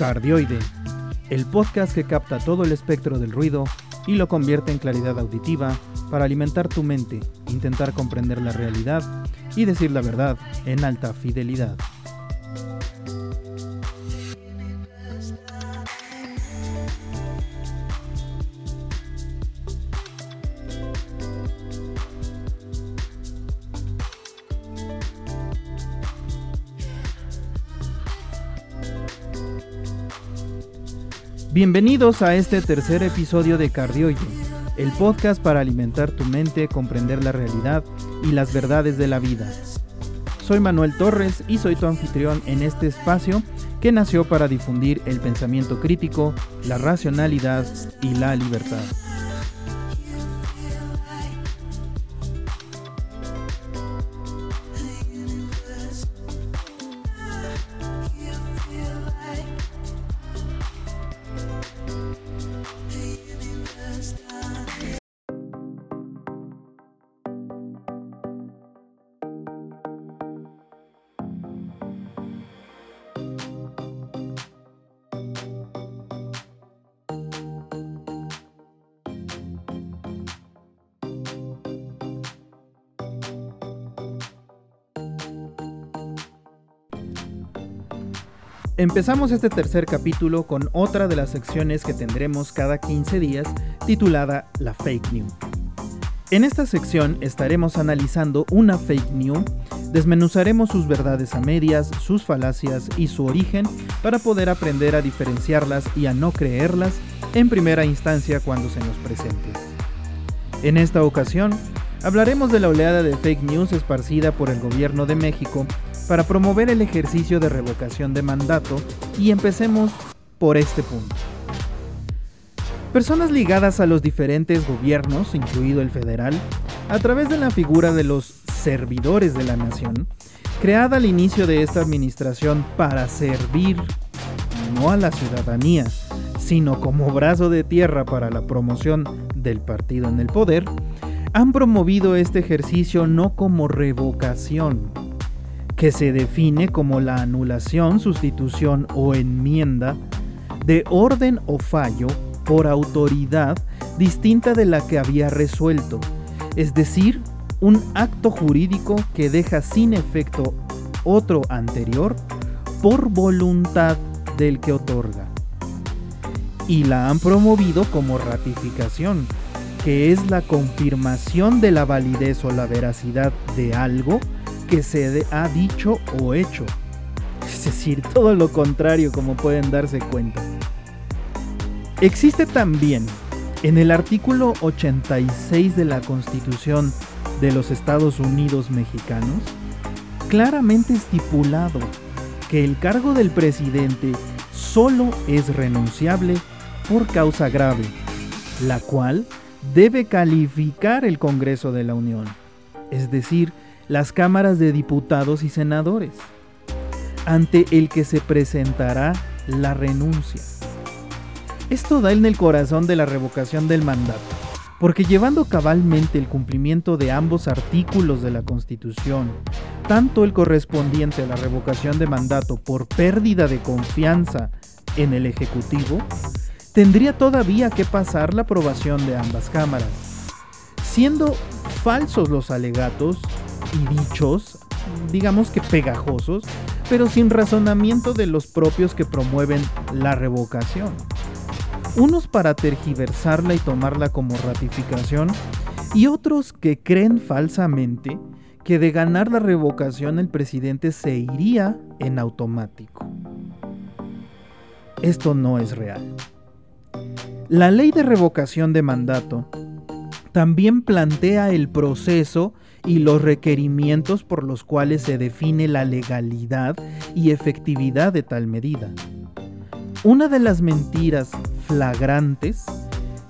Cardioide, el podcast que capta todo el espectro del ruido y lo convierte en claridad auditiva para alimentar tu mente, intentar comprender la realidad y decir la verdad en alta fidelidad. Bienvenidos a este tercer episodio de Cardioide, el podcast para alimentar tu mente, comprender la realidad y las verdades de la vida. Soy Manuel Torres y soy tu anfitrión en este espacio que nació para difundir el pensamiento crítico, la racionalidad y la libertad. Empezamos este tercer capítulo con otra de las secciones que tendremos cada 15 días titulada La Fake News. En esta sección estaremos analizando una fake news, desmenuzaremos sus verdades a medias, sus falacias y su origen para poder aprender a diferenciarlas y a no creerlas en primera instancia cuando se nos presente. En esta ocasión, hablaremos de la oleada de fake news esparcida por el gobierno de México para promover el ejercicio de revocación de mandato y empecemos por este punto. Personas ligadas a los diferentes gobiernos, incluido el federal, a través de la figura de los servidores de la nación, creada al inicio de esta administración para servir no a la ciudadanía, sino como brazo de tierra para la promoción del partido en el poder, han promovido este ejercicio no como revocación, que se define como la anulación, sustitución o enmienda de orden o fallo por autoridad distinta de la que había resuelto, es decir, un acto jurídico que deja sin efecto otro anterior por voluntad del que otorga. Y la han promovido como ratificación, que es la confirmación de la validez o la veracidad de algo que se ha dicho o hecho. Es decir, todo lo contrario como pueden darse cuenta. Existe también en el artículo 86 de la Constitución de los Estados Unidos mexicanos, claramente estipulado que el cargo del presidente solo es renunciable por causa grave, la cual debe calificar el Congreso de la Unión, es decir, las cámaras de diputados y senadores, ante el que se presentará la renuncia. Esto da en el corazón de la revocación del mandato, porque llevando cabalmente el cumplimiento de ambos artículos de la Constitución, tanto el correspondiente a la revocación de mandato por pérdida de confianza en el Ejecutivo, tendría todavía que pasar la aprobación de ambas cámaras. Siendo falsos los alegatos, y dichos, digamos que pegajosos, pero sin razonamiento de los propios que promueven la revocación. Unos para tergiversarla y tomarla como ratificación, y otros que creen falsamente que de ganar la revocación el presidente se iría en automático. Esto no es real. La ley de revocación de mandato también plantea el proceso y los requerimientos por los cuales se define la legalidad y efectividad de tal medida. Una de las mentiras flagrantes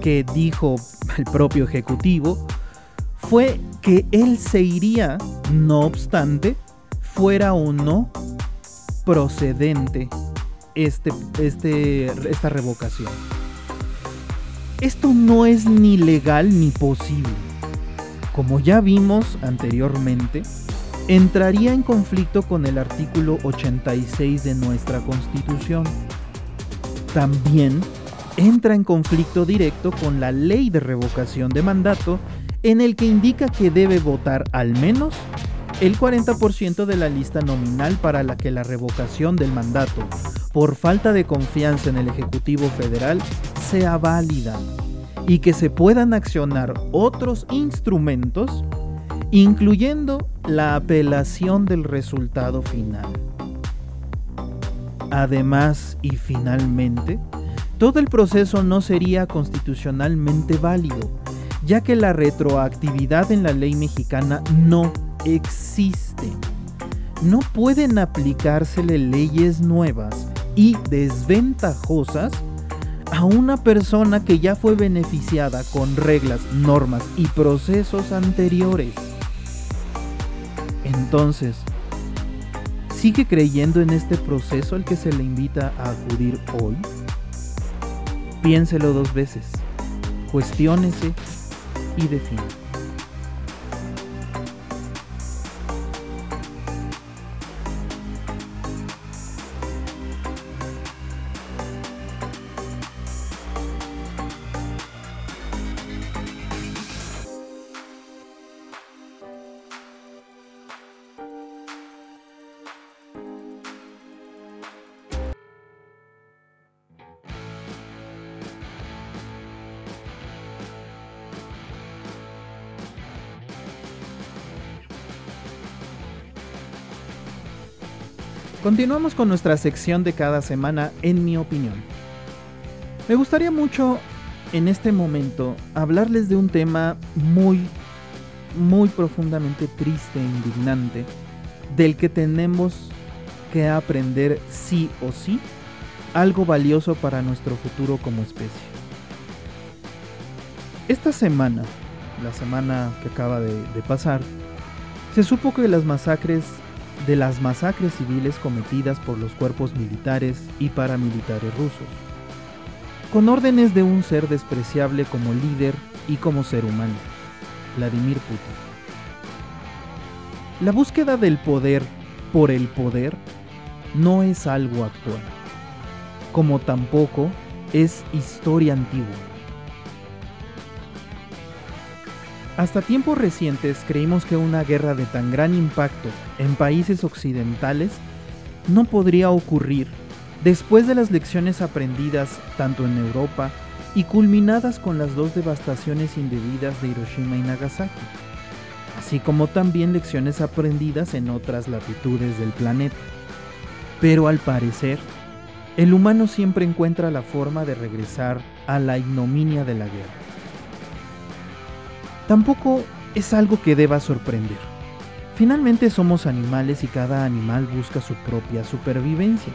que dijo el propio Ejecutivo fue que él se iría, no obstante, fuera o no procedente este, este, esta revocación. Esto no es ni legal ni posible como ya vimos anteriormente, entraría en conflicto con el artículo 86 de nuestra Constitución, también entra en conflicto directo con la ley de revocación de mandato en el que indica que debe votar al menos el 40% de la lista nominal para la que la revocación del mandato por falta de confianza en el Ejecutivo Federal sea válida y que se puedan accionar otros instrumentos, incluyendo la apelación del resultado final. Además y finalmente, todo el proceso no sería constitucionalmente válido, ya que la retroactividad en la ley mexicana no existe. No pueden aplicársele leyes nuevas y desventajosas a una persona que ya fue beneficiada con reglas, normas y procesos anteriores. Entonces, ¿sigue creyendo en este proceso al que se le invita a acudir hoy? Piénselo dos veces, cuestiónese y defina. Continuamos con nuestra sección de cada semana, en mi opinión. Me gustaría mucho en este momento hablarles de un tema muy, muy profundamente triste e indignante, del que tenemos que aprender sí o sí algo valioso para nuestro futuro como especie. Esta semana, la semana que acaba de, de pasar, se supo que las masacres de las masacres civiles cometidas por los cuerpos militares y paramilitares rusos, con órdenes de un ser despreciable como líder y como ser humano, Vladimir Putin. La búsqueda del poder por el poder no es algo actual, como tampoco es historia antigua. Hasta tiempos recientes creímos que una guerra de tan gran impacto en países occidentales no podría ocurrir después de las lecciones aprendidas tanto en Europa y culminadas con las dos devastaciones indebidas de Hiroshima y Nagasaki, así como también lecciones aprendidas en otras latitudes del planeta. Pero al parecer, el humano siempre encuentra la forma de regresar a la ignominia de la guerra tampoco es algo que deba sorprender. Finalmente somos animales y cada animal busca su propia supervivencia.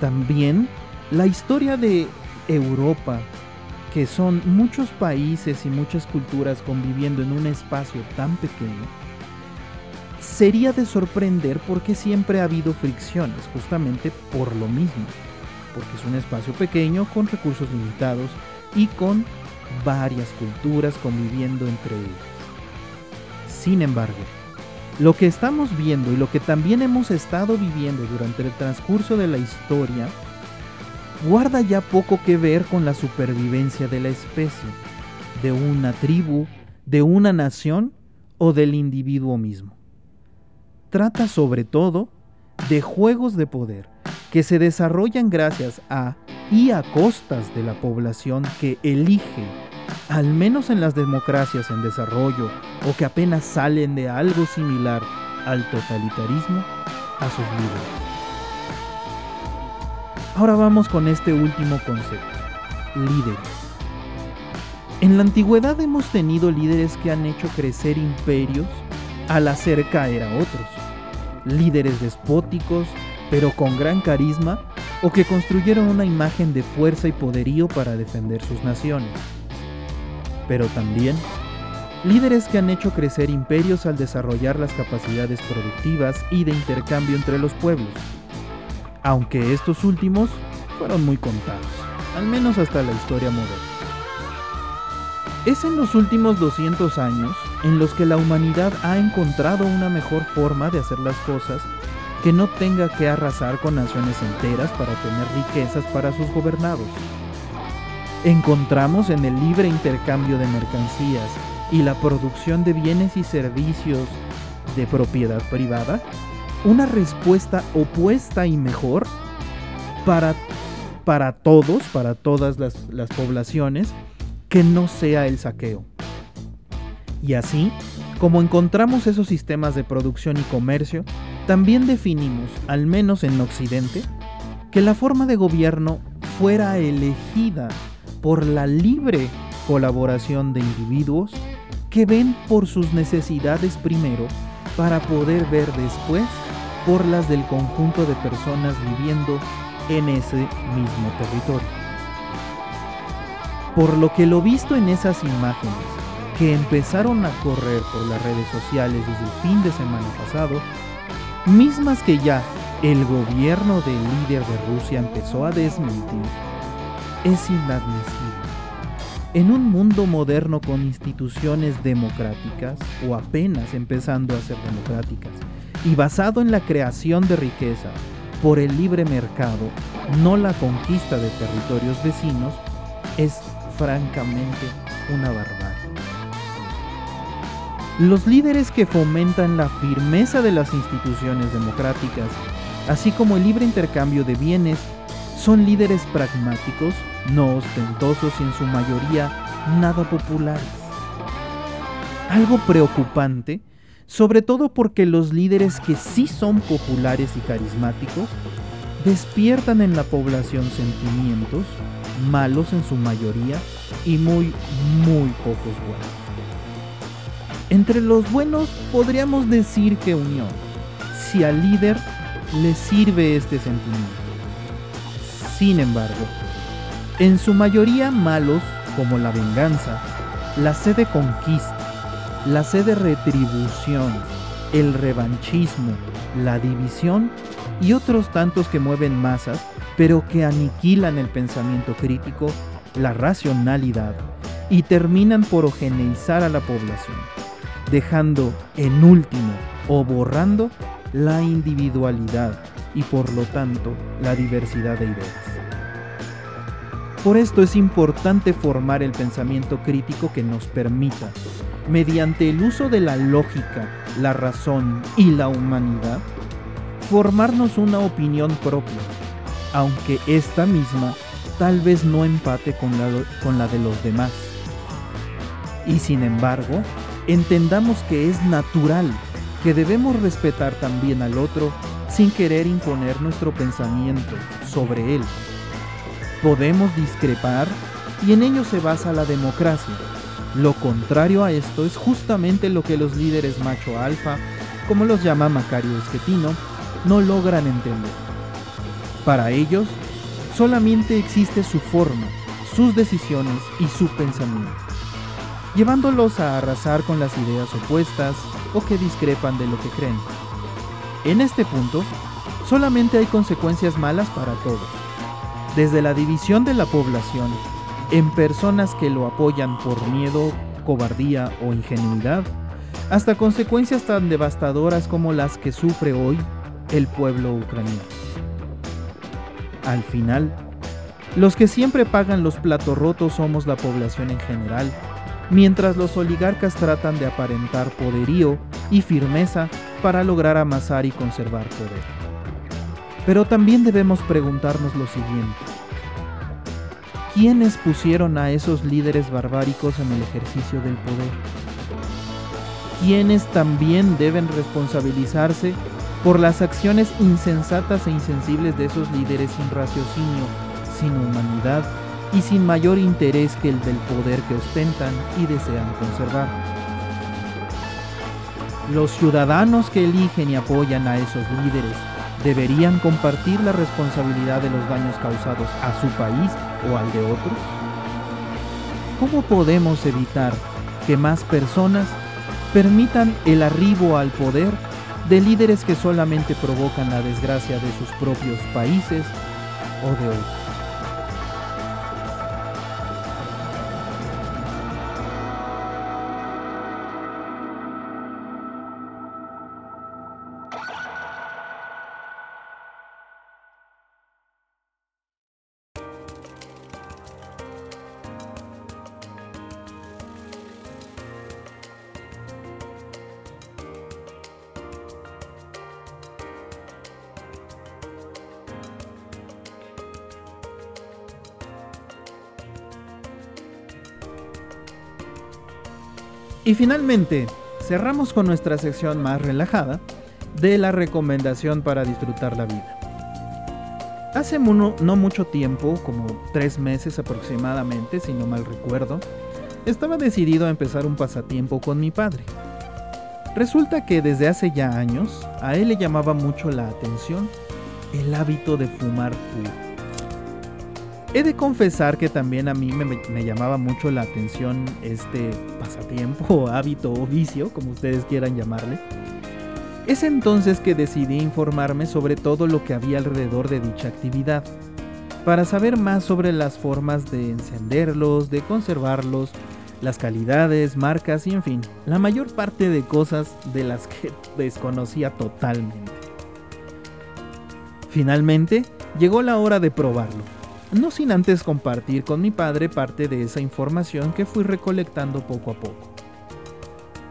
También la historia de Europa, que son muchos países y muchas culturas conviviendo en un espacio tan pequeño, sería de sorprender porque siempre ha habido fricciones, justamente por lo mismo, porque es un espacio pequeño con recursos limitados y con varias culturas conviviendo entre ellas. Sin embargo, lo que estamos viendo y lo que también hemos estado viviendo durante el transcurso de la historia guarda ya poco que ver con la supervivencia de la especie, de una tribu, de una nación o del individuo mismo. Trata sobre todo de juegos de poder que se desarrollan gracias a y a costas de la población que elige, al menos en las democracias en desarrollo o que apenas salen de algo similar al totalitarismo, a sus líderes. Ahora vamos con este último concepto, líderes. En la antigüedad hemos tenido líderes que han hecho crecer imperios al hacer caer a otros, líderes despóticos pero con gran carisma, o que construyeron una imagen de fuerza y poderío para defender sus naciones. Pero también líderes que han hecho crecer imperios al desarrollar las capacidades productivas y de intercambio entre los pueblos, aunque estos últimos fueron muy contados, al menos hasta la historia moderna. Es en los últimos 200 años en los que la humanidad ha encontrado una mejor forma de hacer las cosas que no tenga que arrasar con naciones enteras para tener riquezas para sus gobernados. Encontramos en el libre intercambio de mercancías y la producción de bienes y servicios de propiedad privada una respuesta opuesta y mejor para, para todos, para todas las, las poblaciones, que no sea el saqueo. Y así, como encontramos esos sistemas de producción y comercio, también definimos, al menos en Occidente, que la forma de gobierno fuera elegida por la libre colaboración de individuos que ven por sus necesidades primero para poder ver después por las del conjunto de personas viviendo en ese mismo territorio. Por lo que lo visto en esas imágenes que empezaron a correr por las redes sociales desde el fin de semana pasado, mismas que ya el gobierno del líder de Rusia empezó a desmentir, es inadmisible. En un mundo moderno con instituciones democráticas, o apenas empezando a ser democráticas, y basado en la creación de riqueza por el libre mercado, no la conquista de territorios vecinos, es francamente una barbarie. Los líderes que fomentan la firmeza de las instituciones democráticas, así como el libre intercambio de bienes, son líderes pragmáticos, no ostentosos y en su mayoría nada populares. Algo preocupante sobre todo porque los líderes que sí son populares y carismáticos despiertan en la población sentimientos, malos en su mayoría y muy, muy pocos buenos. Entre los buenos podríamos decir que unión, si al líder le sirve este sentimiento. Sin embargo, en su mayoría malos como la venganza, la sed de conquista, la sed de retribución, el revanchismo, la división y otros tantos que mueven masas, pero que aniquilan el pensamiento crítico, la racionalidad y terminan por hogeneizar a la población, dejando en último o borrando la individualidad y por lo tanto la diversidad de ideas. Por esto es importante formar el pensamiento crítico que nos permita mediante el uso de la lógica, la razón y la humanidad, formarnos una opinión propia, aunque esta misma tal vez no empate con la, con la de los demás. Y sin embargo, entendamos que es natural, que debemos respetar también al otro sin querer imponer nuestro pensamiento sobre él. Podemos discrepar y en ello se basa la democracia lo contrario a esto es justamente lo que los líderes macho alfa, como los llama Macario Esquetino, no logran entender. Para ellos, solamente existe su forma, sus decisiones y su pensamiento, llevándolos a arrasar con las ideas opuestas o que discrepan de lo que creen. En este punto, solamente hay consecuencias malas para todos, desde la división de la población en personas que lo apoyan por miedo, cobardía o ingenuidad, hasta consecuencias tan devastadoras como las que sufre hoy el pueblo ucraniano. Al final, los que siempre pagan los platos rotos somos la población en general, mientras los oligarcas tratan de aparentar poderío y firmeza para lograr amasar y conservar poder. Pero también debemos preguntarnos lo siguiente. ¿Quiénes pusieron a esos líderes barbáricos en el ejercicio del poder? ¿Quiénes también deben responsabilizarse por las acciones insensatas e insensibles de esos líderes sin raciocinio, sin humanidad y sin mayor interés que el del poder que ostentan y desean conservar? Los ciudadanos que eligen y apoyan a esos líderes deberían compartir la responsabilidad de los daños causados a su país o al de otros? ¿Cómo podemos evitar que más personas permitan el arribo al poder de líderes que solamente provocan la desgracia de sus propios países o de otros? Finalmente, cerramos con nuestra sección más relajada de la recomendación para disfrutar la vida. Hace no mucho tiempo, como tres meses aproximadamente, si no mal recuerdo, estaba decidido a empezar un pasatiempo con mi padre. Resulta que desde hace ya años a él le llamaba mucho la atención el hábito de fumar puro. He de confesar que también a mí me, llamaba mucho la atención este pasatiempo, hábito o vicio, como ustedes quieran llamarle. Es entonces que decidí informarme sobre todo lo que había alrededor de dicha actividad, para saber más sobre las formas de encenderlos, de conservarlos, las calidades, marcas y en fin, la mayor parte de cosas de las que desconocía totalmente. Finalmente, llegó la hora de probarlo, no sin antes compartir con mi padre parte de esa información que fui recolectando poco a poco.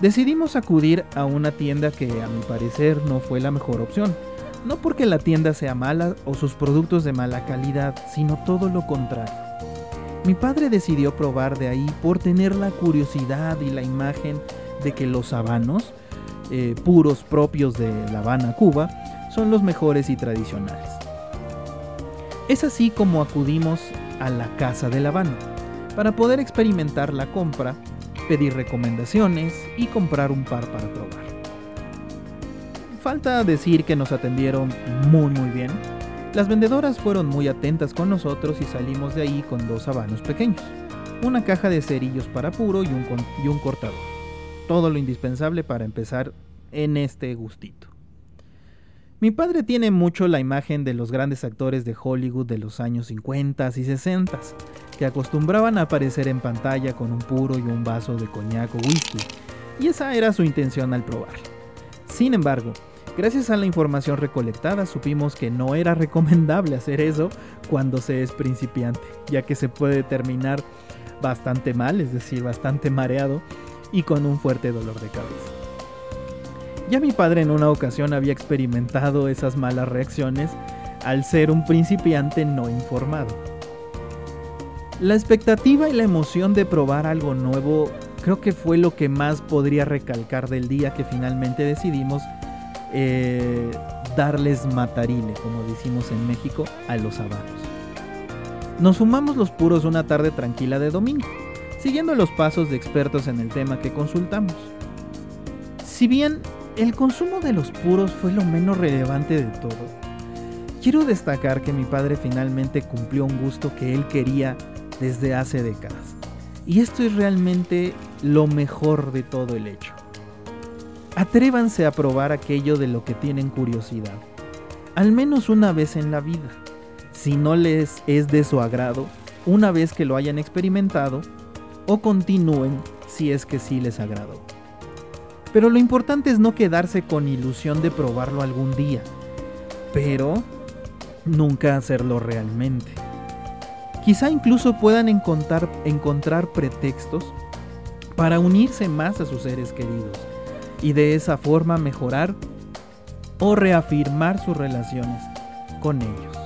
Decidimos acudir a una tienda que a mi parecer no fue la mejor opción, no porque la tienda sea mala o sus productos de mala calidad, sino todo lo contrario. Mi padre decidió probar de ahí por tener la curiosidad y la imagen de que los habanos, eh, puros propios de La Habana, Cuba, son los mejores y tradicionales. Es así como acudimos a la Casa de La Habana para poder experimentar la compra pedir recomendaciones y comprar un par para probar. Falta decir que nos atendieron muy muy bien. Las vendedoras fueron muy atentas con nosotros y salimos de ahí con dos habanos pequeños, una caja de cerillos para puro y un cortador. Todo lo indispensable para empezar en este gustito. Mi padre tiene mucho la imagen de los grandes actores de Hollywood de los años 50 y 60, que acostumbraban a aparecer en pantalla con un puro y un vaso de coñac o whisky, y esa era su intención al probar. Sin embargo, gracias a la información recolectada supimos que no era recomendable hacer eso cuando se es principiante, ya que se puede terminar bastante mal, es decir, bastante mareado y con un fuerte dolor de cabeza. Ya mi padre en una ocasión había experimentado esas malas reacciones al ser un principiante no informado. La expectativa y la emoción de probar algo nuevo creo que fue lo que más podría recalcar del día que finalmente decidimos eh, darles matarile, como decimos en México, a los habanos. Nos fumamos los puros una tarde tranquila de domingo, siguiendo los pasos de expertos en el tema que consultamos. Si bien el consumo de los puros fue lo menos relevante de todo. Quiero destacar que mi padre finalmente cumplió un gusto que él quería desde hace décadas. Y esto es realmente lo mejor de todo el hecho. Atrévanse a probar aquello de lo que tienen curiosidad, al menos una vez en la vida. Si no les es de su agrado, una vez que lo hayan experimentado, o continúen si es que sí les agradó. Pero lo importante es no quedarse con ilusión de probarlo algún día, pero nunca hacerlo realmente. Quizá incluso puedan encontrar, encontrar pretextos para unirse más a sus seres queridos y de esa forma mejorar o reafirmar sus relaciones con ellos.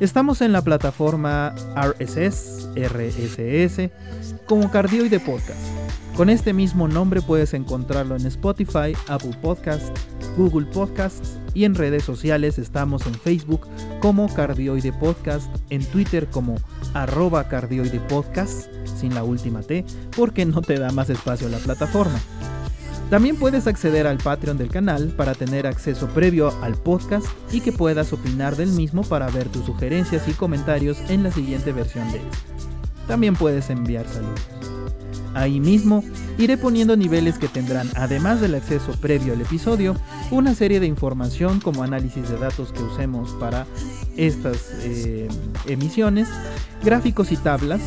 Estamos en la plataforma RSS, RSS, como Cardioide Podcast. Con este mismo nombre puedes encontrarlo en Spotify, Apple Podcasts, Google Podcasts y en redes sociales estamos en Facebook como Cardioide Podcast, en Twitter como arroba cardioide podcast, sin la última T, porque no te da más espacio la plataforma. También puedes acceder al Patreon del canal para tener acceso previo al podcast y que puedas opinar del mismo para ver tus sugerencias y comentarios en la siguiente versión de este. También puedes enviar saludos. Ahí mismo iré poniendo niveles que tendrán, además del acceso previo al episodio, una serie de información como análisis de datos que usemos para estas eh, emisiones, gráficos y tablas,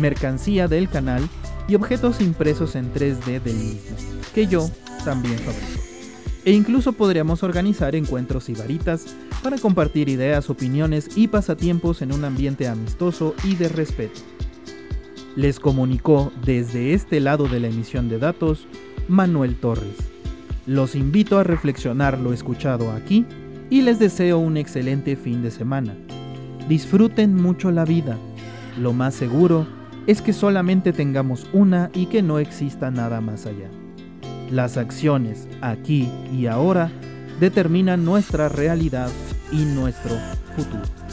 mercancía del canal y objetos impresos en 3D del mismo que yo también fabrico. E incluso podríamos organizar encuentros y varitas para compartir ideas, opiniones y pasatiempos en un ambiente amistoso y de respeto. Les comunicó desde este lado de la emisión de datos Manuel Torres. Los invito a reflexionar lo escuchado aquí y les deseo un excelente fin de semana. Disfruten mucho la vida. Lo más seguro es que solamente tengamos una y que no exista nada más allá. Las acciones aquí y ahora determinan nuestra realidad y nuestro futuro.